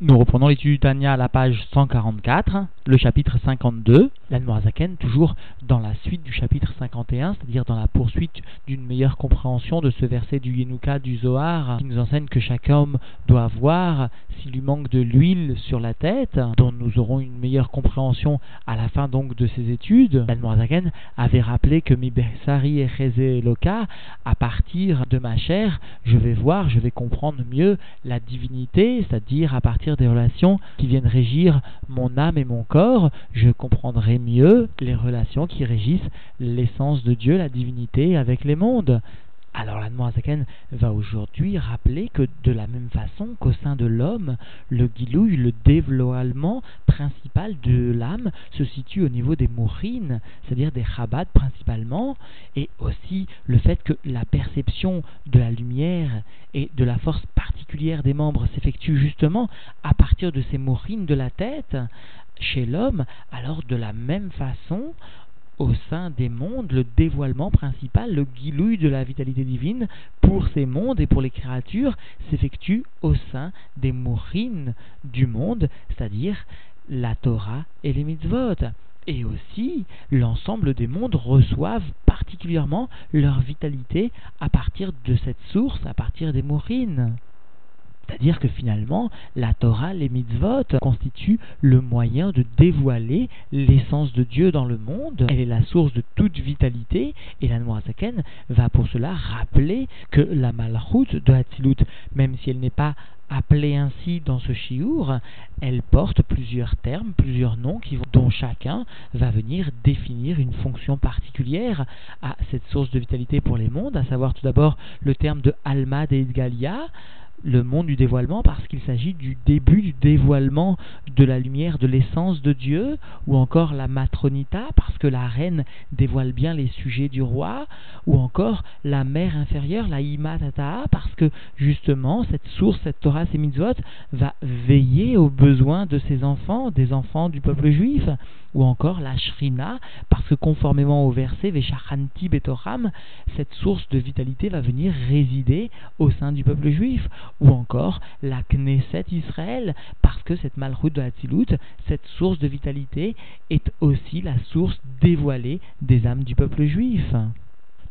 Nous reprenons l'étude du Tania à la page 144, le chapitre 52. L'Anmoazaken, toujours dans la suite du chapitre 51, c'est-à-dire dans la poursuite d'une meilleure compréhension de ce verset du Yenuka du Zohar, qui nous enseigne que chaque homme doit avoir, s'il lui manque de l'huile sur la tête, dont nous aurons une meilleure compréhension à la fin donc de ces études. L'Anmoazaken avait rappelé que Mi Besari et Loka, à partir de ma chair, je vais voir, je vais comprendre mieux la divinité, c'est-à-dire à partir des relations qui viennent régir mon âme et mon corps, je comprendrai mieux les relations qui régissent l'essence de Dieu, la divinité avec les mondes. Alors la Zaken va aujourd'hui rappeler que de la même façon qu'au sein de l'homme, le guilouille, le dévoilement principal de l'âme se situe au niveau des mourines, c'est-à-dire des chabad principalement, et aussi le fait que la perception de la lumière et de la force particulière des membres s'effectue justement à partir de ces mourines de la tête, chez l'homme, alors de la même façon, au sein des mondes, le dévoilement principal, le guilouille de la vitalité divine pour ces mondes et pour les créatures s'effectue au sein des mourines du monde, c'est-à-dire la Torah et les mitzvot. Et aussi, l'ensemble des mondes reçoivent particulièrement leur vitalité à partir de cette source, à partir des mourines. C'est-à-dire que finalement, la Torah, les mitzvot, constituent le moyen de dévoiler l'essence de Dieu dans le monde. Elle est la source de toute vitalité, et la Noazaken va pour cela rappeler que la malchut de Hatzilut, même si elle n'est pas appelée ainsi dans ce chiour, elle porte plusieurs termes, plusieurs noms dont chacun va venir définir une fonction particulière à cette source de vitalité pour les mondes, à savoir tout d'abord le terme de Alma de Idgalia, le monde du dévoilement parce qu'il s'agit du début du dévoilement de la lumière de l'essence de Dieu, ou encore la matronita parce que la reine dévoile bien les sujets du roi, ou encore la mère inférieure, la imatata, parce que justement cette source, cette Torah, ces mitzvot, va veiller aux besoins de ses enfants, des enfants du peuple juif, ou encore la shrina, parce que conformément au verset Veshachanti Betoram, cette source de vitalité va venir résider au sein du peuple juif, ou encore la Knesset Israël, parce que cette malchut de Hatzilut, cette source de vitalité, est aussi la source dévoilée des âmes du peuple juif.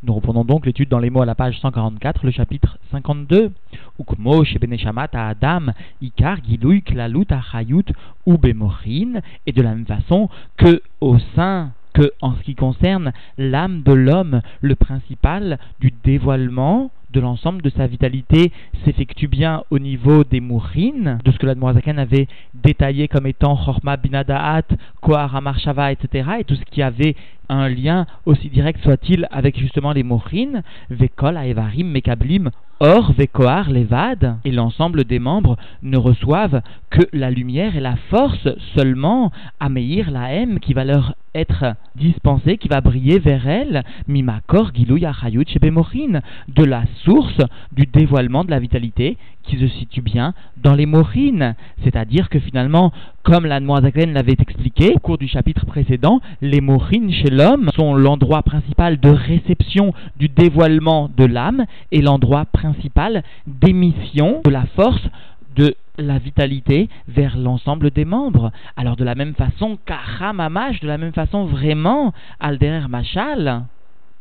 Nous reprenons donc l'étude dans les mots à la page 144, le chapitre 52. Ukmo shebeneshamat Adam, ikar giluy klalut achayut ou et de la même façon que au sein que en ce qui concerne l'âme de l'homme, le principal du dévoilement de l'ensemble de sa vitalité s'effectue bien au niveau des mourines, de ce que l'Admorazakan avait détaillé comme étant Chorma Binadaat, Kohar Amarshava, etc., et tout ce qui avait un lien aussi direct soit-il avec justement les mourines, Vekol, Aevarim, Mekablim, Or, Vekoar, Levad, et l'ensemble des membres ne reçoivent que la lumière et la force seulement, Ameir, la haine qui va leur être dispensée, qui va briller vers elle, Mimakor, Gilou, Yachayut, de la source du dévoilement de la vitalité qui se situe bien dans les morines. C'est-à-dire que finalement, comme la Noirzaken l'avait expliqué au cours du chapitre précédent, les morines chez l'homme sont l'endroit principal de réception du dévoilement de l'âme et l'endroit principal d'émission de la force de la vitalité vers l'ensemble des membres. Alors de la même façon, Kahamamash, de la même façon vraiment, Alderer Machal,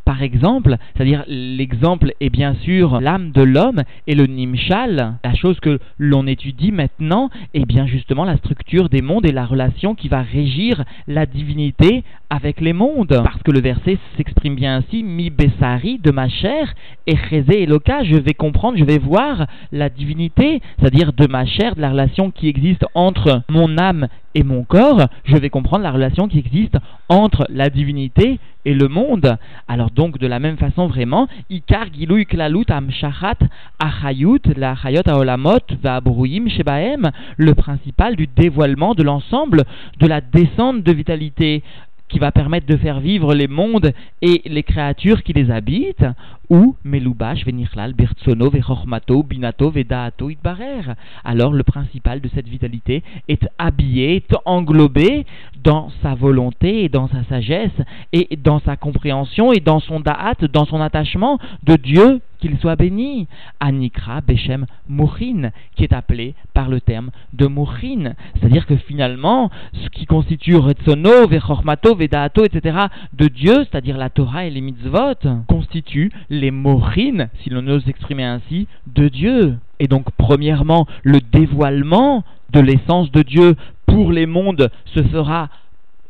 par exemple, c'est-à-dire l'exemple est bien sûr l'âme de l'homme et le nimshal, la chose que l'on étudie maintenant est bien justement la structure des mondes et la relation qui va régir la divinité avec les mondes. Parce que le verset s'exprime bien ainsi, mi besari de ma chair, et et loka, je vais comprendre, je vais voir la divinité, c'est-à-dire de ma chair, de la relation qui existe entre mon âme et mon corps, je vais comprendre la relation qui existe entre la divinité et le monde. Alors donc de la même façon vraiment, Ikar Giluy Klalut Amshachat Achayut la Achayot Aolamot Vabruim Shebaem, le principal du dévoilement de l'ensemble de la descente de vitalité qui va permettre de faire vivre les mondes et les créatures qui les habitent, ou Melubash venirlal bertsono vechormato binato vedaato itbarer. Alors le principal de cette vitalité est habillé, est englobé dans sa volonté et dans sa sagesse et dans sa compréhension et dans son da'at, dans son attachement de Dieu qu'il soit béni. Anikra Beshem Mouchin, qui est appelé par le terme de Mouchin. C'est-à-dire que finalement, ce qui constitue Retsono, Vechormato, Vedaato, etc., de Dieu, c'est-à-dire la Torah et les mitzvot, constitue les Mouchin, si l'on ose s'exprimer ainsi, de Dieu. Et donc, premièrement, le dévoilement de l'essence de Dieu pour les mondes se fera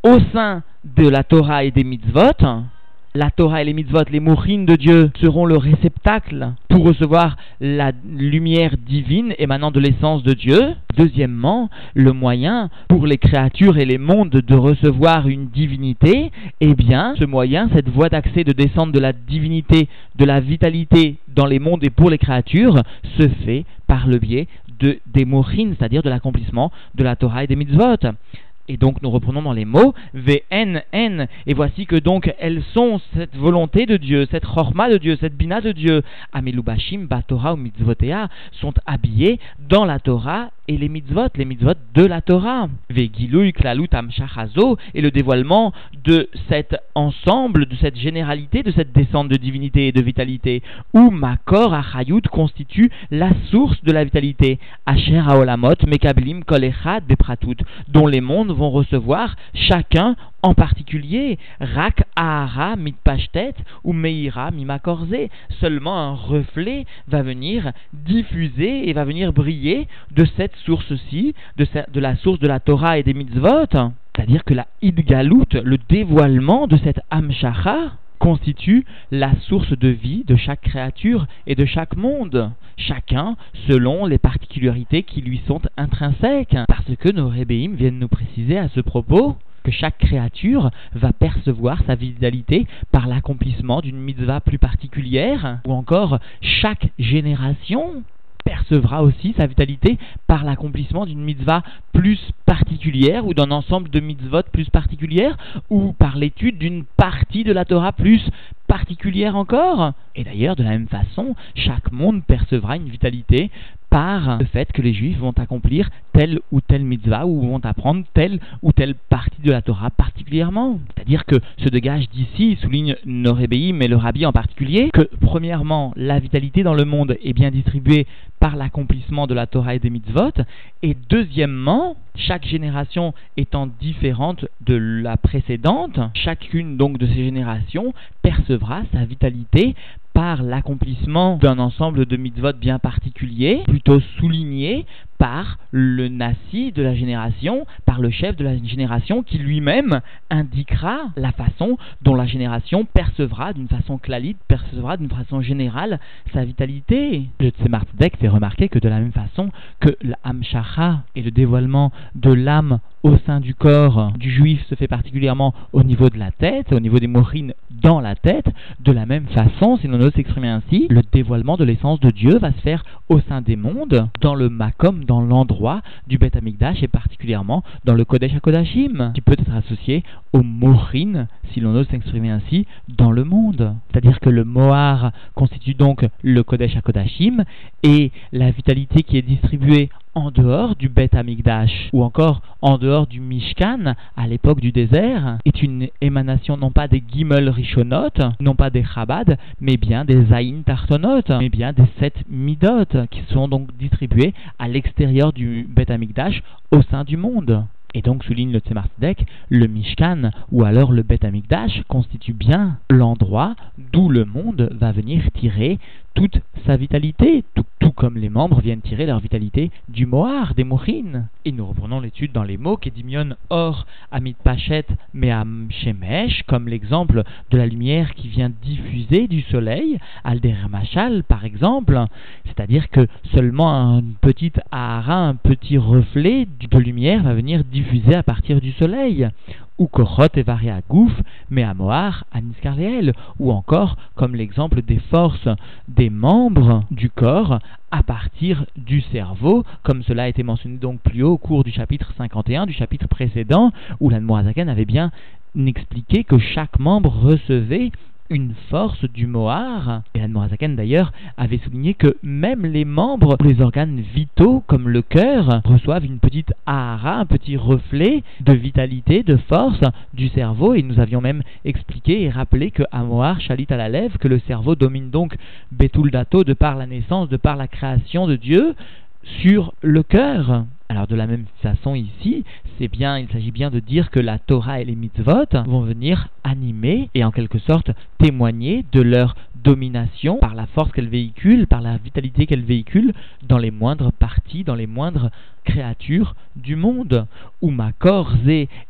au sein de la Torah et des mitzvot, la Torah et les mitzvot, les mourines de Dieu, seront le réceptacle pour recevoir la lumière divine émanant de l'essence de Dieu. Deuxièmement, le moyen pour les créatures et les mondes de recevoir une divinité, eh bien, ce moyen, cette voie d'accès de descente de la divinité, de la vitalité dans les mondes et pour les créatures, se fait par le biais de, des mourines, c'est-à-dire de l'accomplissement de la Torah et des mitzvot. Et donc nous reprenons dans les mots VN, N. Et voici que donc elles sont cette volonté de Dieu, cette chorma de Dieu, cette bina de Dieu. Amelubashim, Batora ou Mitzvotea sont habillés dans la Torah et les mitzvot, les mitzvot de la Torah. Vegilui, Klalut, Amshachazo et le dévoilement de cet ensemble, de cette généralité, de cette descente de divinité et de vitalité, où Makor Achayut constitue la source de la vitalité. Asher Aolamot, Mekablim, Kolechad, Bepratut, dont les mondes vont recevoir chacun en particulier Rak Ahara Mitpashtet ou Meira Mimakorze. Seulement un reflet va venir diffuser et va venir briller de cette source-ci, de, de, la source de la Torah et des mitzvot. C'est-à-dire que la Idgalut, le dévoilement de cette Amshacha, constitue la source de vie de chaque créature et de chaque monde, chacun selon les particularités qui lui sont intrinsèques. Parce que nos rébéim viennent nous préciser à ce propos que chaque créature va percevoir sa vitalité par l'accomplissement d'une mitzvah plus particulière, ou encore chaque génération percevra aussi sa vitalité par l'accomplissement d'une mitzvah plus particulière ou d'un ensemble de mitzvot plus particulières ou par l'étude d'une partie de la Torah plus particulière encore. Et d'ailleurs, de la même façon, chaque monde percevra une vitalité par le fait que les juifs vont accomplir telle ou telle mitzvah ou vont apprendre telle ou telle partie de la Torah particulièrement. C'est-à-dire que se dégage d'ici, souligne Norébéi, mais le rabbi en particulier, que premièrement, la vitalité dans le monde est bien distribuée par l'accomplissement de la Torah et des mitzvot, et deuxièmement, chaque génération étant différente de la précédente, chacune donc de ces générations percevra sa vitalité par l'accomplissement d'un ensemble de mitzvot bien particulier, plutôt souligné par le nasi de la génération, par le chef de la génération qui lui-même indiquera la façon dont la génération percevra d'une façon clalite, percevra d'une façon générale sa vitalité. Le Tzemardek fait remarquer que de la même façon que l'amshacha et le dévoilement de l'âme au sein du corps du juif se fait particulièrement au niveau de la tête, au niveau des morines dans la tête, de la même façon, si l'on ose s'exprimer ainsi, le dévoilement de l'essence de Dieu va se faire au sein des mondes, dans le makom, dans l'endroit du Beth Amikdash et particulièrement dans le Kodesh HaKodashim, qui peut être associé au Morin, si l'on ose s'exprimer ainsi, dans le monde. C'est-à-dire que le Mohar constitue donc le Kodesh HaKodashim et la vitalité qui est distribuée en dehors du Beth Amikdash ou encore en dehors du Mishkan à l'époque du désert est une émanation non pas des Gimel Rishonot, non pas des Chabad, mais bien des Zayin Tartonot, mais bien des sept Midot qui sont donc distribués à l'extérieur du Beth Amikdash au sein du monde. Et donc, souligne le Tzemar le Mishkan ou alors le Beth Amikdash constitue bien l'endroit d'où le monde va venir tirer toute sa vitalité, tout, comme les membres viennent tirer leur vitalité du Mohar, des Mourines. Et nous reprenons l'étude dans les mots Kedimion Or, Amit Pachet, Meam Shemesh, comme l'exemple de la lumière qui vient diffuser du soleil, Alder Machal par exemple, c'est-à-dire que seulement un petit ahara, un petit reflet de lumière va venir diffuser à partir du soleil ou Korot et à Gouf, mais à Moar, à Niskarleel, ou encore comme l'exemple des forces des membres du corps à partir du cerveau, comme cela a été mentionné donc plus haut au cours du chapitre 51, du chapitre précédent, où l'Anmoazaken avait bien expliqué que chaque membre recevait une force du Mohar. Et Admorazaken d'ailleurs avait souligné que même les membres, les organes vitaux comme le cœur, reçoivent une petite ahara, un petit reflet de vitalité, de force du cerveau. Et nous avions même expliqué et rappelé que Amoar chalit à la lèvre, que le cerveau domine donc Betul Dato de par la naissance, de par la création de Dieu sur le cœur. Alors de la même façon ici, c'est bien, il s'agit bien de dire que la Torah et les mitzvot vont venir animer et en quelque sorte témoigner de leur domination par la force qu'elles véhiculent, par la vitalité qu'elles véhiculent dans les moindres parties, dans les moindres créatures du monde. Où ma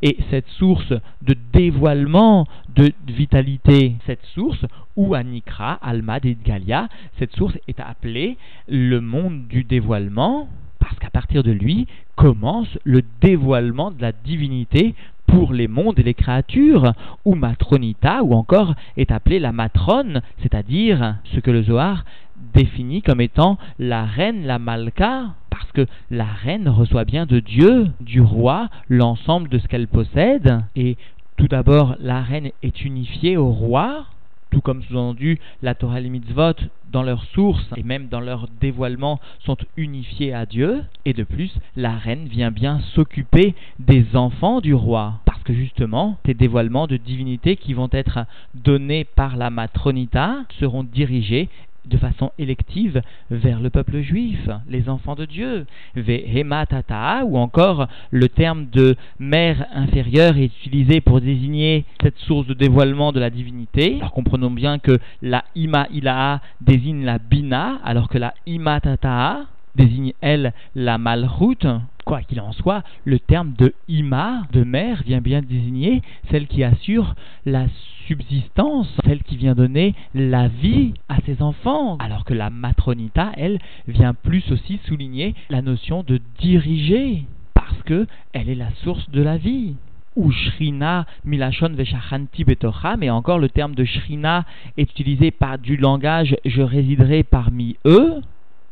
est cette source de dévoilement de vitalité, cette source, ou Anikra, Alma Galia, cette source est appelée le monde du dévoilement parce qu'à partir de lui commence le dévoilement de la divinité pour les mondes et les créatures, ou matronita, ou encore est appelée la matrone, c'est-à-dire ce que le Zohar définit comme étant la reine, la malka, parce que la reine reçoit bien de Dieu, du roi, l'ensemble de ce qu'elle possède, et tout d'abord la reine est unifiée au roi, tout comme sous-entendu la Torah et les mitzvot, dans leur source et même dans leur dévoilement, sont unifiés à Dieu. Et de plus, la reine vient bien s'occuper des enfants du roi. Parce que justement, ces dévoilements de divinité qui vont être donnés par la matronita seront dirigés de façon élective vers le peuple juif, les enfants de Dieu. Vehematata, ou encore le terme de mère inférieure est utilisé pour désigner cette source de dévoilement de la divinité. Alors comprenons bien que la ima ilaha désigne la bina, alors que la imatata désigne elle la malroute. Quoi qu'il en soit, le terme de ima, de mère, vient bien désigner celle qui assure la subsistance, celle qui vient donner la vie à ses enfants, alors que la matronita, elle, vient plus aussi souligner la notion de diriger, parce que elle est la source de la vie. Ou Shrina Milachon Veshachanti Betocha, mais encore le terme de Shrina est utilisé par du langage je résiderai parmi eux,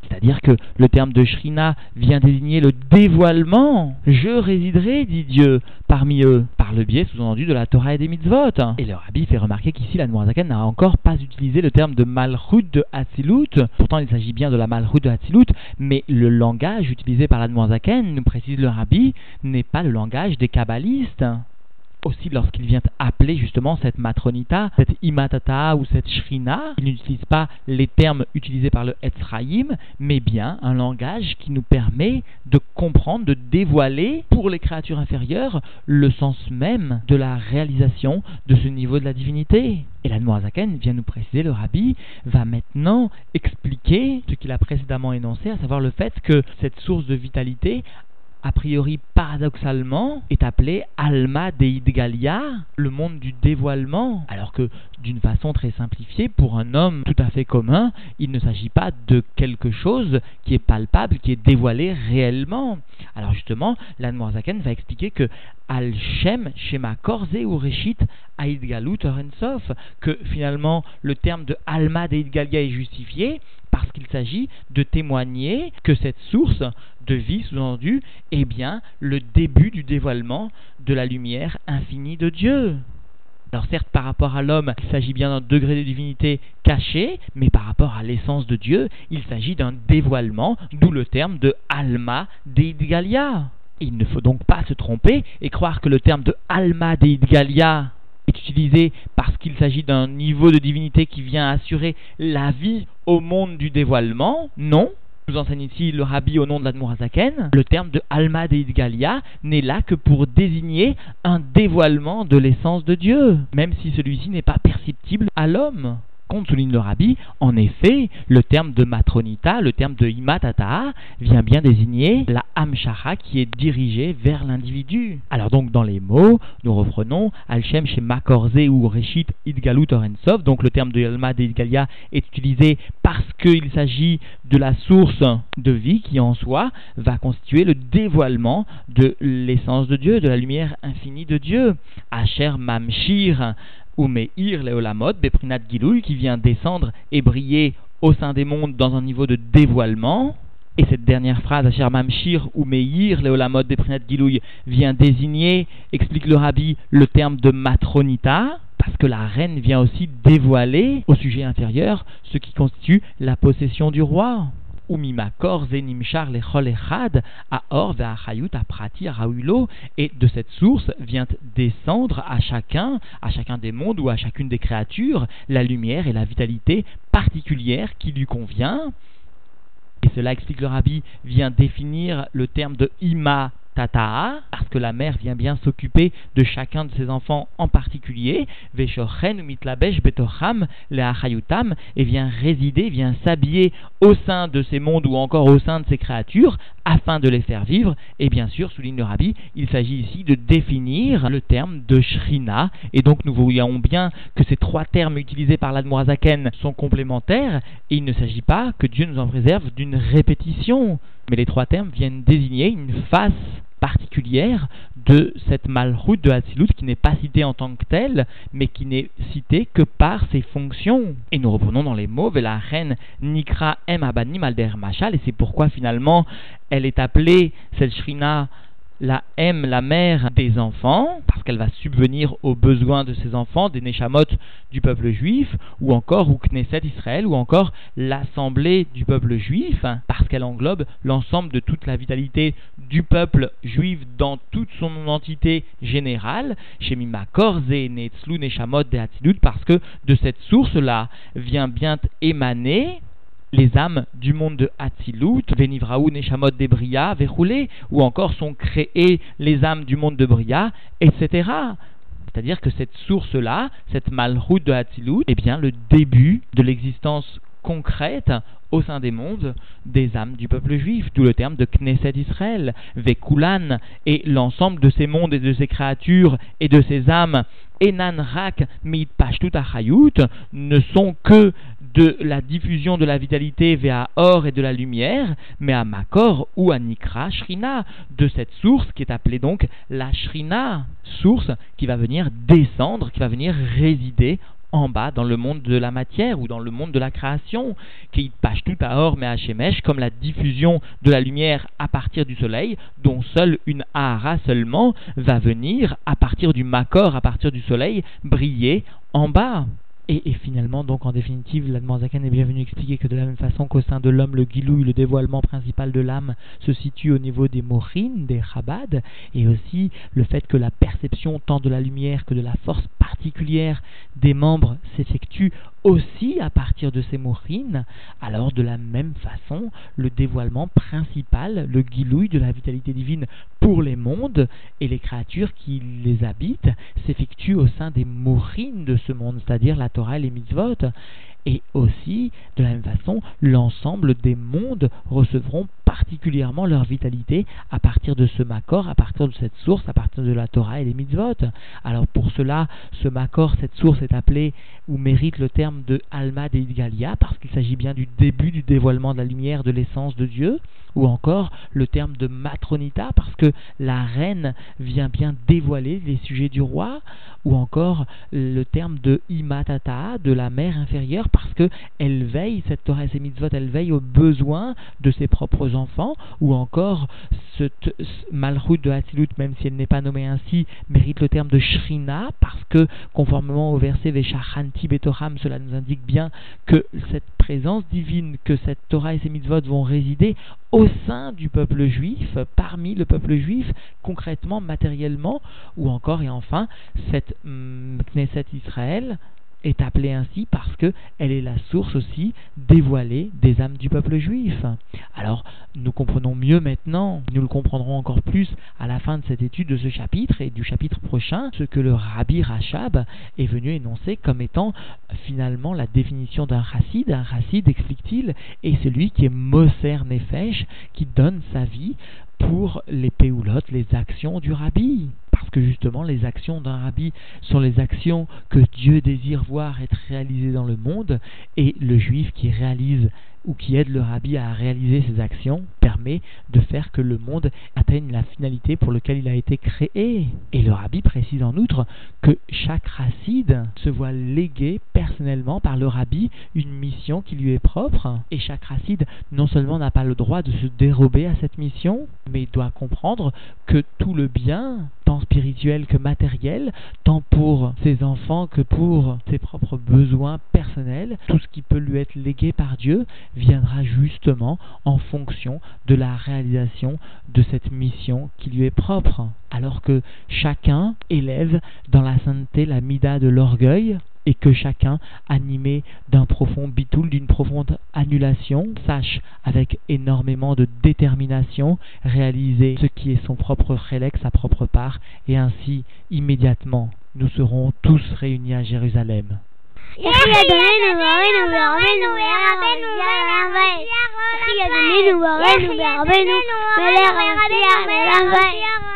c'est-à-dire que le terme de Shrina vient désigner le dévoilement. Je résiderai, dit Dieu, parmi eux, par le biais sous-entendu de la Torah et des mitzvot. Et le rabbi fait remarquer qu'ici, la Noirzaken n'a encore pas utilisé le terme de malchut de Hatzilut. Pourtant, il s'agit bien de la malchut de Hatzilut, mais le langage utilisé par la Noirzaken, nous précise le rabbi, n'est pas le langage des kabbalistes aussi lorsqu'il vient appeler justement cette matronita, cette imatata ou cette shrina, il n'utilise pas les termes utilisés par le Etzraïm, mais bien un langage qui nous permet de comprendre, de dévoiler pour les créatures inférieures le sens même de la réalisation de ce niveau de la divinité. Et la Noazaken vient nous préciser, le rabbi va maintenant expliquer ce qu'il a précédemment énoncé, à savoir le fait que cette source de vitalité a priori paradoxalement, est appelé Alma Deid Galia, le monde du dévoilement, alors que d'une façon très simplifiée, pour un homme tout à fait commun, il ne s'agit pas de quelque chose qui est palpable, qui est dévoilé réellement. Alors justement, l'Anne va expliquer que Al-Shem, Shema Korze ou Reshit, Aïd Galut, que finalement le terme de Alma Deid Galia est justifié parce qu'il s'agit de témoigner que cette source de vie, sous-entendu, est bien le début du dévoilement de la lumière infinie de Dieu. Alors certes, par rapport à l'homme, il s'agit bien d'un degré de divinité caché, mais par rapport à l'essence de Dieu, il s'agit d'un dévoilement, d'où le terme de Alma Deidgalia. Il ne faut donc pas se tromper et croire que le terme de Alma Deidgalia est utilisé parce qu'il s'agit d'un niveau de divinité qui vient assurer la vie au monde du dévoilement. Non, nous enseigne ici le rabbi au nom de l'Admorazaken, le terme de Alma de n'est là que pour désigner un dévoilement de l'essence de Dieu, même si celui-ci n'est pas perceptible à l'homme. Compte souligne le rabbi, en effet, le terme de matronita, le terme de imatata, vient bien désigner la hamshara qui est dirigée vers l'individu. Alors donc dans les mots, nous reprenons Alchem chez Makorze ou Reshit Idgalut Orensov, donc le terme de Alma de Idgalia est utilisé parce qu'il s'agit de la source de vie qui en soi va constituer le dévoilement de l'essence de Dieu, de la lumière infinie de Dieu. Asher Mamshir ou Meir Leolamot, Beprinat Gilouy, qui vient descendre et briller au sein des mondes dans un niveau de dévoilement, Et cette dernière phrase, Asher Mamshir ou Meir, Léolamot des Gilouy, vient désigner, explique le rabbi, le terme de matronita, parce que la reine vient aussi dévoiler au sujet intérieur ce qui constitue la possession du roi. Umimakor zenimchar lechol echad a or ve'achayut a prati et de cette source vient descendre à chacun, à chacun des mondes ou à chacune des créatures, la lumière et la vitalité particulière qui lui convient. Et cela explique le rabbi, vient définir le terme de ima Tata'a, parce que la mère vient bien s'occuper de chacun de ses enfants en particulier, Veshochen mitlabesh betocham et vient résider, vient s'habiller au sein de ces mondes ou encore au sein de ces créatures, afin de les faire vivre. Et bien sûr, souligne le rabbi, il s'agit ici de définir le terme de shrina, et donc nous voyons bien que ces trois termes utilisés par l'Admorazaken sont complémentaires, et il ne s'agit pas que Dieu nous en préserve d'une répétition. Mais les trois termes viennent désigner une face particulière de cette malroute de Hatzilut qui n'est pas citée en tant que telle, mais qui n'est citée que par ses fonctions. Et nous reprenons dans les mots, la reine Nikra M Abanim Alder Machal, et c'est pourquoi finalement elle est appelée, cette la M, la mère des enfants, parce qu'elle va subvenir aux besoins de ses enfants, des Neshamot du peuple juif, ou encore ou Knesset Israël, ou encore l'assemblée du peuple juif, parce qu'elle englobe l'ensemble de toute la vitalité du peuple juif dans toute son entité générale, chez Mima Korze, Netzlu, Neshamot, de parce que de cette source-là vient bien émaner les âmes du monde de Hatzilut, Venivraou, Neshamot de Bria, Verroulé, ou encore sont créées les âmes du monde de Bria, etc. C'est-à-dire que cette source-là, cette malroute de Hatzilut, est bien le début de l'existence concrète au sein des mondes des âmes du peuple juif, d'où le terme de Knesset Israël, Vekulan, et l'ensemble de ces mondes et de ces créatures et de ces âmes, Enan Rak Mit Pashtut ne sont que de la diffusion de la vitalité vers or et de la lumière, mais à Makor ou à Nikra Shrina, de cette source qui est appelée donc la Shrina, source qui va venir descendre, qui va venir résider en bas dans le monde de la matière ou dans le monde de la création, qui passe tout à or mais à Shemesh, comme la diffusion de la lumière à partir du soleil, dont seule une Ahara seulement va venir à partir du Makor, à partir du soleil, briller en bas. Et, finalement, donc en définitive, l'Admanzakan est bienvenu expliquer que de la même façon qu'au sein de l'homme, le guilouille, le dévoilement principal de l'âme, se situe au niveau des morines, des chabad, et aussi le fait que la perception tant de la lumière que de la force particulière des membres s'effectue aussi à partir de ces mourines, alors de la même façon, le dévoilement principal, le guilouille de la vitalité divine pour les mondes et les créatures qui les habitent s'effectue au sein des mourines de ce monde, c'est-à-dire la Torah et les mitzvot. Et aussi, de la même façon, l'ensemble des mondes recevront particulièrement leur vitalité à partir de ce Makor, à partir de cette source, à partir de la Torah et les mitzvot. Alors pour cela, ce Makor, cette source est appelée ou mérite le terme de Alma de Idgalia, parce qu'il s'agit bien du début du dévoilement de la lumière de l'essence de Dieu, ou encore le terme de Matronita, parce que la reine vient bien dévoiler les sujets du roi, ou encore le terme de Imatata, de la mère inférieure, parce que elle veille, cette Torah et mitzvot, elle veille aux besoins de ses propres enfants, ou encore ce Malchut de Hatzilut, même si elle n'est pas nommée ainsi, mérite le terme de Shrina, parce que conformément au verset Veshachanti Betoram, cela nous indique bien que cette présence divine, que cette Torah et ses mitzvot vont résider au sein du peuple juif, parmi le peuple juif, concrètement, matériellement, ou encore et enfin cette mm, Knesset Israël, est appelée ainsi parce que elle est la source aussi dévoilée des âmes du peuple juif. Alors, nous comprenons mieux maintenant, nous le comprendrons encore plus à la fin de cette étude de ce chapitre et du chapitre prochain, ce que le Rabbi Rachab est venu énoncer comme étant finalement la définition d'un chassid. Un chassid, explique-t-il, est celui qui est Moser Nefesh, qui donne sa vie pour les péoulottes, les actions du rabbi. Parce que justement, les actions d'un rabbi sont les actions que Dieu désire voir être réalisées dans le monde, et le juif qui réalise ou qui aide le rabbi à réaliser ses actions permet de faire que le monde atteigne la finalité pour laquelle il a été créé. Et le rabbi précise en outre que chaque racide se voit léguer personnellement par le rabbi une mission qui lui est propre. Et chaque racide non seulement n'a pas le droit de se dérober à cette mission, mais doit comprendre que tout le bien, tant spirituel que matériel, tant pour ses enfants que pour ses propres besoins personnels, tout ce qui peut lui être légué par Dieu viendra justement en fonction de la réalisation de cette mission qui lui est propre. Alors que chacun élève dans la sainteté la mida de l'orgueil, et que chacun, animé d'un profond bitoul, d'une profonde annulation, sache avec énormément de détermination réaliser ce qui est son propre rélex, sa propre part, et ainsi immédiatement nous serons tous réunis à Jérusalem. Thank you.